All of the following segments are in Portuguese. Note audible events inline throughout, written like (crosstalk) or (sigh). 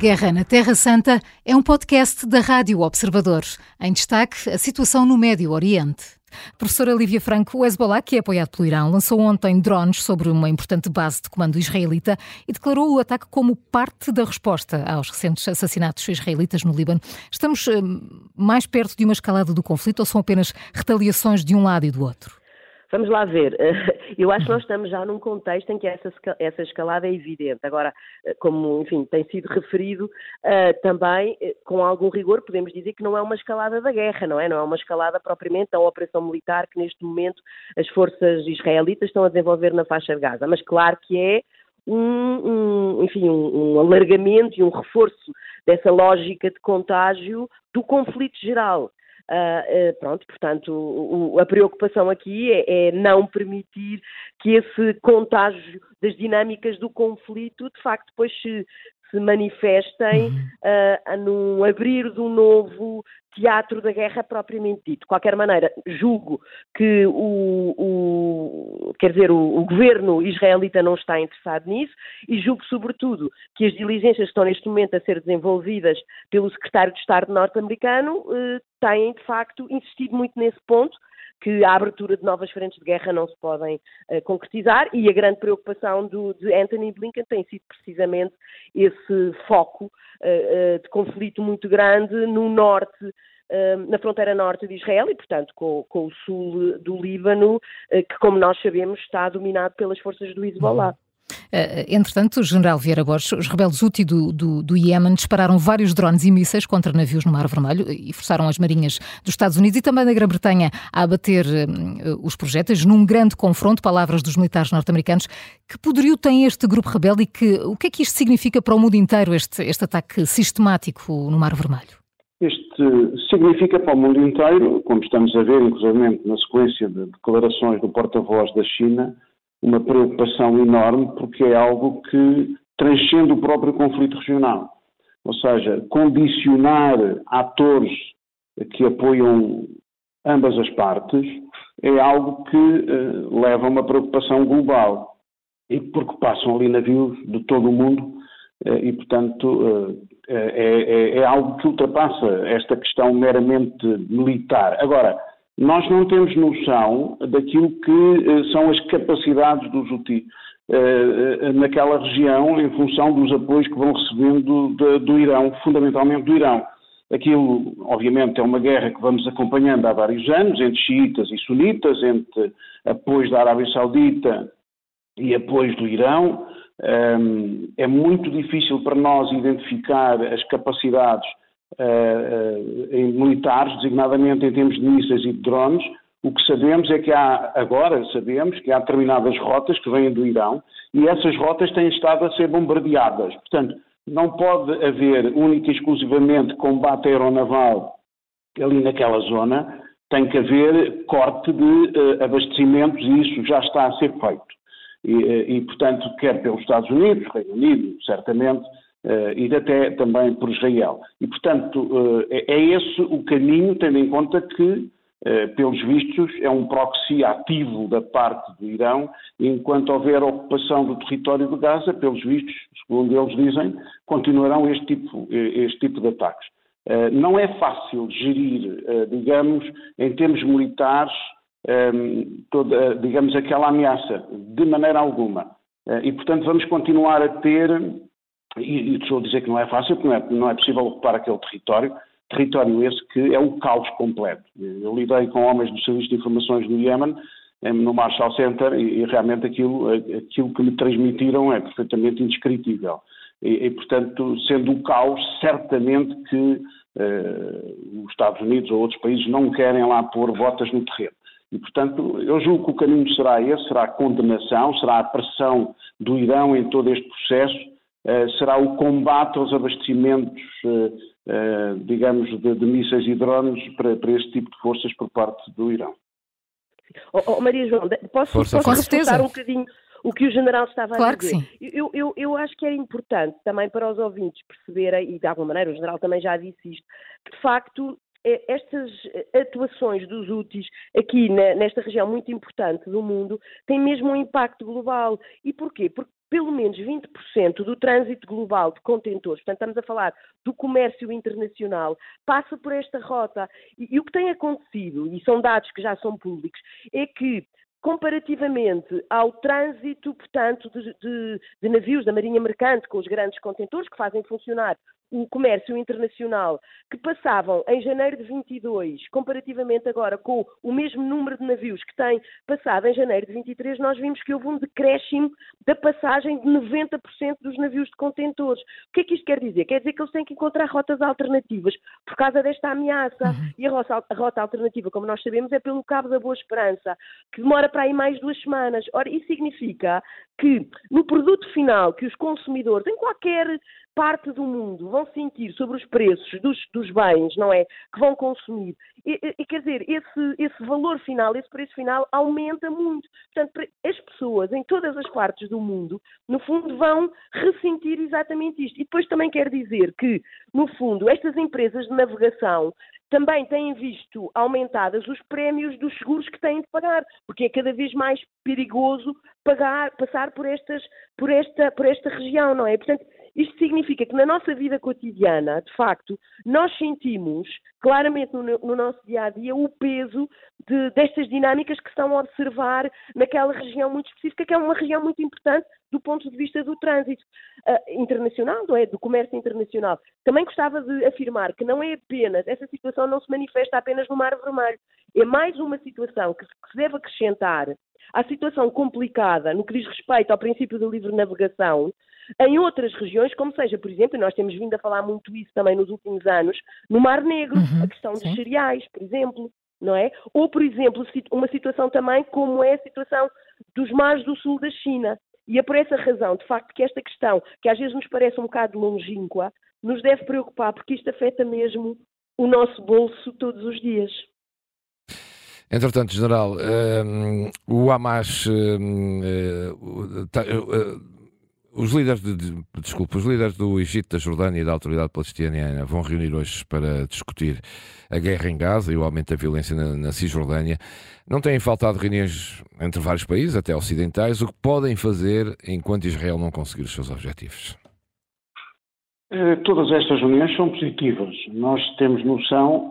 Guerra na Terra Santa é um podcast da Rádio Observador. Em destaque, a situação no Médio Oriente. Professora Lívia Franco, o Hezbollah, que é apoiado pelo Irão, lançou ontem drones sobre uma importante base de comando israelita e declarou o ataque como parte da resposta aos recentes assassinatos israelitas no Líbano. Estamos eh, mais perto de uma escalada do conflito ou são apenas retaliações de um lado e do outro? Vamos lá ver. (laughs) Eu acho que nós estamos já num contexto em que essa, escalada é evidente. Agora, eh, como, enfim, tem sido referido, eh, também, eh, com algum rigor, podemos dizer que não é uma escalada da guerra, não é? Não é uma escalada propriamente da operação militar que neste momento as forças israelitas estão a desenvolver na faixa de Gaza. Mas claro que é um, um, enfim, um, um, alargamento e um reforço dessa lógica de contágio do conflito geral. Uh, pronto, portanto, o, a preocupação aqui é, é, não permitir que esse contágio das dinâmicas do conflito, de facto, depois se, se manifestem uh, num abrir de um novo teatro da guerra propriamente dito. De qualquer maneira, julgo que o, o quer dizer, o, o, governo israelita não está interessado nisso e julgo, sobretudo, que as diligências que estão neste momento a ser desenvolvidas pelo secretário de Estado norte-americano eh, têm, de facto, insistido muito nesse ponto que a abertura de novas frentes de guerra não se podem uh, concretizar e a grande preocupação do, de Anthony Blinken tem sido precisamente esse foco uh, de conflito muito grande no norte na fronteira norte de Israel e, portanto, com, com o sul do Líbano, que, como nós sabemos, está dominado pelas forças do Hezbollah. Uh, entretanto, general Vieira Borges, os rebeldes Houthi do, do, do Iémen dispararam vários drones e mísseis contra navios no Mar Vermelho e forçaram as marinhas dos Estados Unidos e também da Grã-Bretanha a abater uh, os projéteis num grande confronto, palavras dos militares norte-americanos. Que poderio tem este grupo rebelde e que, o que é que isto significa para o mundo inteiro, este, este ataque sistemático no Mar Vermelho? Este significa para o mundo inteiro, como estamos a ver, inclusive na sequência de declarações do porta-voz da China, uma preocupação enorme, porque é algo que transcende o próprio conflito regional. Ou seja, condicionar atores que apoiam ambas as partes é algo que uh, leva a uma preocupação global. E porque passam ali navios de todo o mundo uh, e, portanto, uh, é, é, é, algo que ultrapassa esta questão meramente militar. Agora, nós não temos noção daquilo que uh, são as capacidades dos UTI uh, naquela região em função dos apoios que vão recebendo de, do Irão, fundamentalmente do Irão. Aquilo, obviamente, é uma guerra que vamos acompanhando há vários anos, entre xiitas e sunitas, entre apoios da Arábia Saudita e apoios do Irão. Um, é muito difícil para nós identificar as capacidades em militares, designadamente em termos de mísseis e de drones, o que sabemos é que há, agora sabemos que há determinadas rotas que vêm do Irão e essas rotas têm estado a ser bombardeadas. Portanto, não pode haver única e exclusivamente combate aeronaval ali naquela zona, tem que haver corte de uh, abastecimentos e isso já está a ser feito. E, e, portanto, quer pelos Estados Unidos, Reino Unido, certamente, Uh, e até também por Israel. E, portanto, uh, é, é esse o caminho, tendo em conta que, uh, pelos vistos, é um proxy ativo da parte do Irão, enquanto houver ocupação do território de Gaza, pelos vistos, segundo eles dizem, continuarão este tipo, este tipo de ataques. não é fácil gerir, digamos, em termos militares, um, toda, digamos, aquela ameaça, de maneira alguma. e, portanto, vamos continuar a ter e, e dizer que não é fácil, porque não é, não é possível ocupar aquele território, território esse que é um caos completo. Eu lidei com homens do Serviço de Informações no Iémen, no Marshall Center, e, e, realmente aquilo, aquilo que me transmitiram é perfeitamente indescritível. E, e portanto, sendo um caos, certamente que eh, os Estados Unidos ou outros países não querem lá pôr botas no terreno. E, portanto, eu julgo que o caminho será esse, será a condenação, será a pressão do Irão em todo este processo, será o combate aos abastecimentos, eh, eh, digamos, de, de mísseis e drones para, para este tipo de forças por parte do Irão. Oh, oh, Maria João, posso, Força, posso reforçar um bocadinho o que o general estava claro a dizer? Claro que sim. Eu, eu, eu acho que é importante também para os ouvintes perceberem, e de alguma maneira o general também já disse isto, que de facto estas atuações dos úteis aqui nesta região muito importante do mundo têm mesmo um impacto global. E porquê? Porque pelo menos 20% do trânsito global de contentores, portanto estamos a falar do comércio internacional, passa por esta rota. E, e o que tem acontecido, e são dados que já são públicos, é que comparativamente ao trânsito, portanto, de, de, de, navios da Marinha Mercante com os grandes contentores que fazem funcionar o comércio internacional, que passavam em janeiro de 22, comparativamente agora com o mesmo número de navios que tem passado em janeiro de 23, nós vimos que houve um decréscimo da passagem de 90% dos navios de contentores. O que é que isto quer dizer? Quer dizer que eles têm que encontrar rotas alternativas por causa desta ameaça. Uhum. E a rota, a rota alternativa, como nós sabemos, é pelo Cabo da Boa Esperança, que demora para aí mais duas semanas. Ora, isso significa que no produto final que os consumidores, em qualquer parte do mundo vão sentir sobre os preços dos, dos bens, não é? Que vão consumir. E, e, quer dizer, esse, esse valor final, esse preço final aumenta muito. Portanto, as pessoas em todas as partes do mundo, no fundo, vão ressentir exatamente isto. E depois também quer dizer que, no fundo, estas empresas de navegação também têm visto aumentadas os prémios dos seguros que têm de pagar, porque é cada vez mais perigoso pagar, passar por, estas, por, esta, por esta região, não é? Portanto, isto significa que na nossa vida cotidiana, de facto, nós sentimos claramente no, no nosso dia a dia o peso de, destas dinâmicas que estão a observar naquela região muito específica, que é uma região muito importante do ponto de vista do trânsito uh, internacional, não é? Do comércio internacional. Também gostava de afirmar que não é apenas, essa situação não se manifesta apenas no Mar Vermelho. É mais uma situação que que se deve acrescentar à situação complicada no que diz respeito ao princípio da livre navegação, em outras regiões, como seja, por exemplo, e nós temos vindo a falar muito isso também nos últimos anos, no Mar Negro, uhum, a questão sim. dos cereais, por exemplo, não é? Ou, por exemplo, uma situação também como é a situação dos mares do sul da China. E é por essa razão, de facto, que esta questão, que às vezes nos parece um bocado longínqua, nos deve preocupar, porque isto afeta mesmo o nosso bolso todos os dias. Entretanto, General, um, o Hamas um, uh, tá, uh, os líderes, de, de, desculpa, os líderes do Egito, da Jordânia e da Autoridade Palestiniana vão reunir hoje para discutir a guerra em Gaza e o aumento da violência na, na Cisjordânia. Não têm faltado reuniões entre vários países, até ocidentais, o que podem fazer enquanto Israel não conseguir os seus objetivos? Eh, todas estas reuniões são positivas. Nós temos noção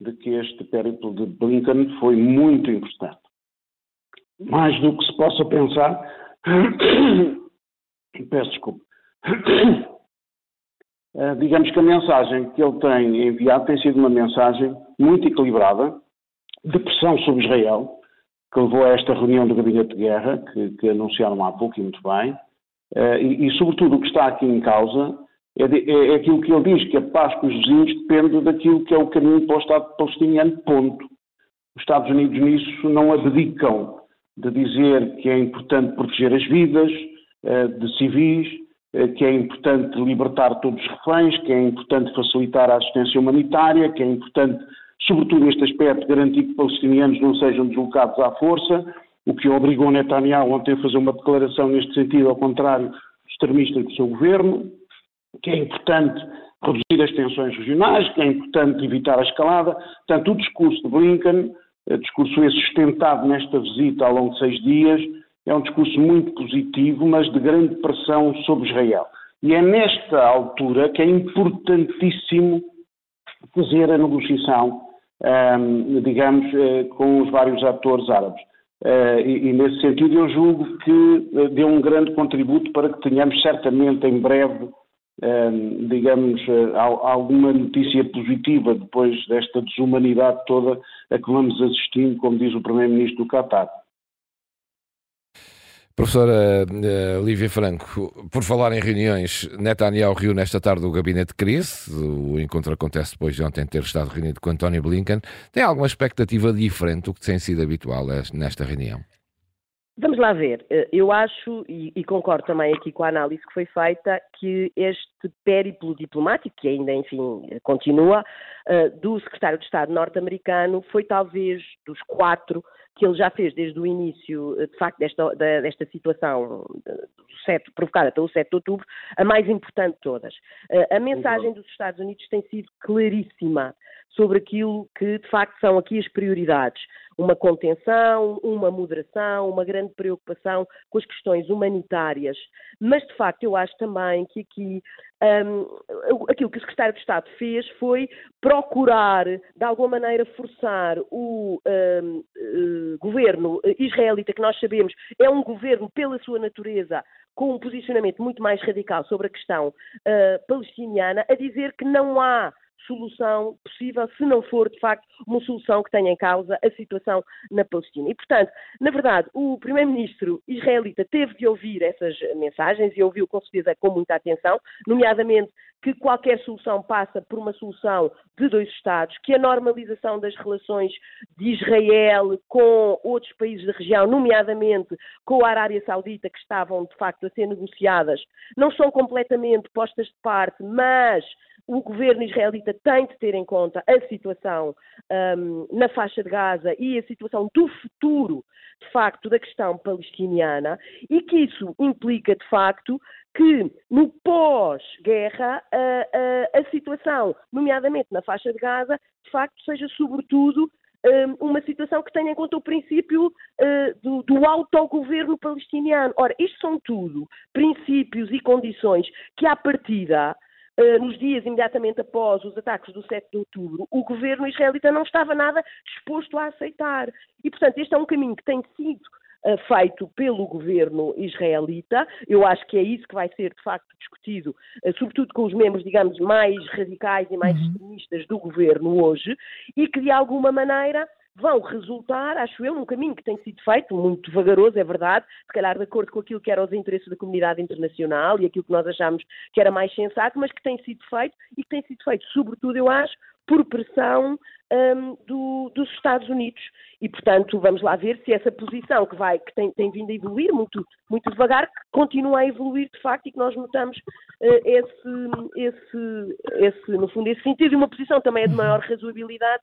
de que este périplo de Blinken foi muito importante. Mais do que se possa pensar, Peço desculpa. Uh, (clears throat) digamos que a mensagem que ele tem enviado tem sido uma mensagem muito equilibrada, de pressão sobre Israel, que levou a esta reunião do Gabinete de Guerra, que, que anunciaram há pouco e muito bem, uh, e, e, sobretudo, o que está aqui em causa é, de, é, é, aquilo que ele diz, que a paz com os vizinhos depende daquilo que é o caminho para o Estado palestiniano, ponto. Os Estados Unidos nisso não abdicam de dizer que é importante proteger as vidas, de civis, eh, que é importante libertar todos os reféns, que é importante facilitar a assistência humanitária, que é importante, sobretudo neste aspecto, garantir que palestinianos não sejam deslocados à força, o que obrigou Netanyahu ontem a fazer uma declaração neste sentido, ao contrário extremista do seu governo, que é importante reduzir as tensões regionais, que é importante evitar a escalada. Portanto, o discurso de Blinken, eh, discurso esse sustentado nesta visita ao longo de seis dias, é um discurso muito positivo, mas de grande pressão sobre Israel. E é nesta altura que é importantíssimo fazer a negociação, digamos, uh, com os vários atores árabes. Uh, e, e, nesse sentido, eu julgo que uh, deu um grande contributo para que tenhamos certamente em breve, digamos, alguma notícia positiva depois desta desumanidade toda a que vamos assistindo, como diz o Primeiro-Ministro do Qatar. Professora uh, Lívia Franco, por falar em reuniões, Netanyahu reuniu nesta tarde o gabinete de crise. O encontro acontece depois de ontem ter estado reunido com António Blinken. Tem alguma expectativa diferente do que tem sido habitual nesta reunião? Vamos lá ver. Eh, eu acho, e, e, concordo também aqui com a análise que foi feita, que este périplo diplomático, que ainda, enfim, continua, uh, do secretário de Estado norte-americano, foi talvez dos quatro que ele já fez desde o início, eh, de facto, desta, desta situação do 7, provocada pelo 7 de outubro, a mais importante de todas. A mensagem dos Estados Unidos tem sido claríssima sobre aquilo que de facto são aqui as prioridades uma contenção, uma moderação, uma grande preocupação com as questões humanitárias. Mas, de facto, eu acho também que aqui um, aquilo que o Secretário de Estado fez foi procurar, de alguma maneira, forçar o um, uh, eh, governo israelita, que nós sabemos é um governo, pela sua natureza, com um posicionamento muito mais radical sobre a questão uh, palestiniana, a dizer que não há solução possível se não for, de facto, uma solução que tenha em causa a situação na Palestina. E, portanto, na verdade, o primeiro-ministro israelita teve de ouvir essas mensagens e ouviu com certeza com muita atenção, nomeadamente que qualquer solução passa por uma solução de dois Estados, que a normalização das relações de Israel com outros países da região, nomeadamente com a Arábia Saudita, que estavam de facto a ser negociadas, não são completamente postas de parte, mas o governo israelita tem de ter em conta a situação um, na faixa de Gaza e a situação do futuro, de facto, da questão palestiniana e que isso implica, de facto, que no pós-guerra a, a, a, situação, nomeadamente na faixa de Gaza, de facto seja sobretudo um, uma situação que tenha em conta o princípio uh, do, do autogoverno palestiniano. Ora, isto são tudo princípios e condições que, à partida, Uh, nos dias imediatamente após os ataques do 7 de outubro, o governo israelita não estava nada disposto a aceitar. E, portanto, este é um caminho que tem sido uh, feito pelo governo israelita. Eu acho que é isso que vai ser, de facto, discutido, uh, sobretudo com os membros, digamos, mais radicais e mais uhum. extremistas do governo hoje, e que, de alguma maneira, vão resultar, acho eu, num caminho que tem sido feito, muito vagaroso, é verdade, se calhar de acordo com aquilo que eram os interesses da comunidade internacional e aquilo que nós achamos que era mais sensato, mas que tem sido feito e que tem sido feito, sobretudo, eu acho, por pressão um, do, dos Estados Unidos. E, portanto, vamos lá ver se essa posição que vai, que tem, tem vindo a evoluir muito, muito devagar, continua a evoluir de facto e que nós notamos uh, esse, esse, esse, no fundo, esse sentido e uma posição também de maior razoabilidade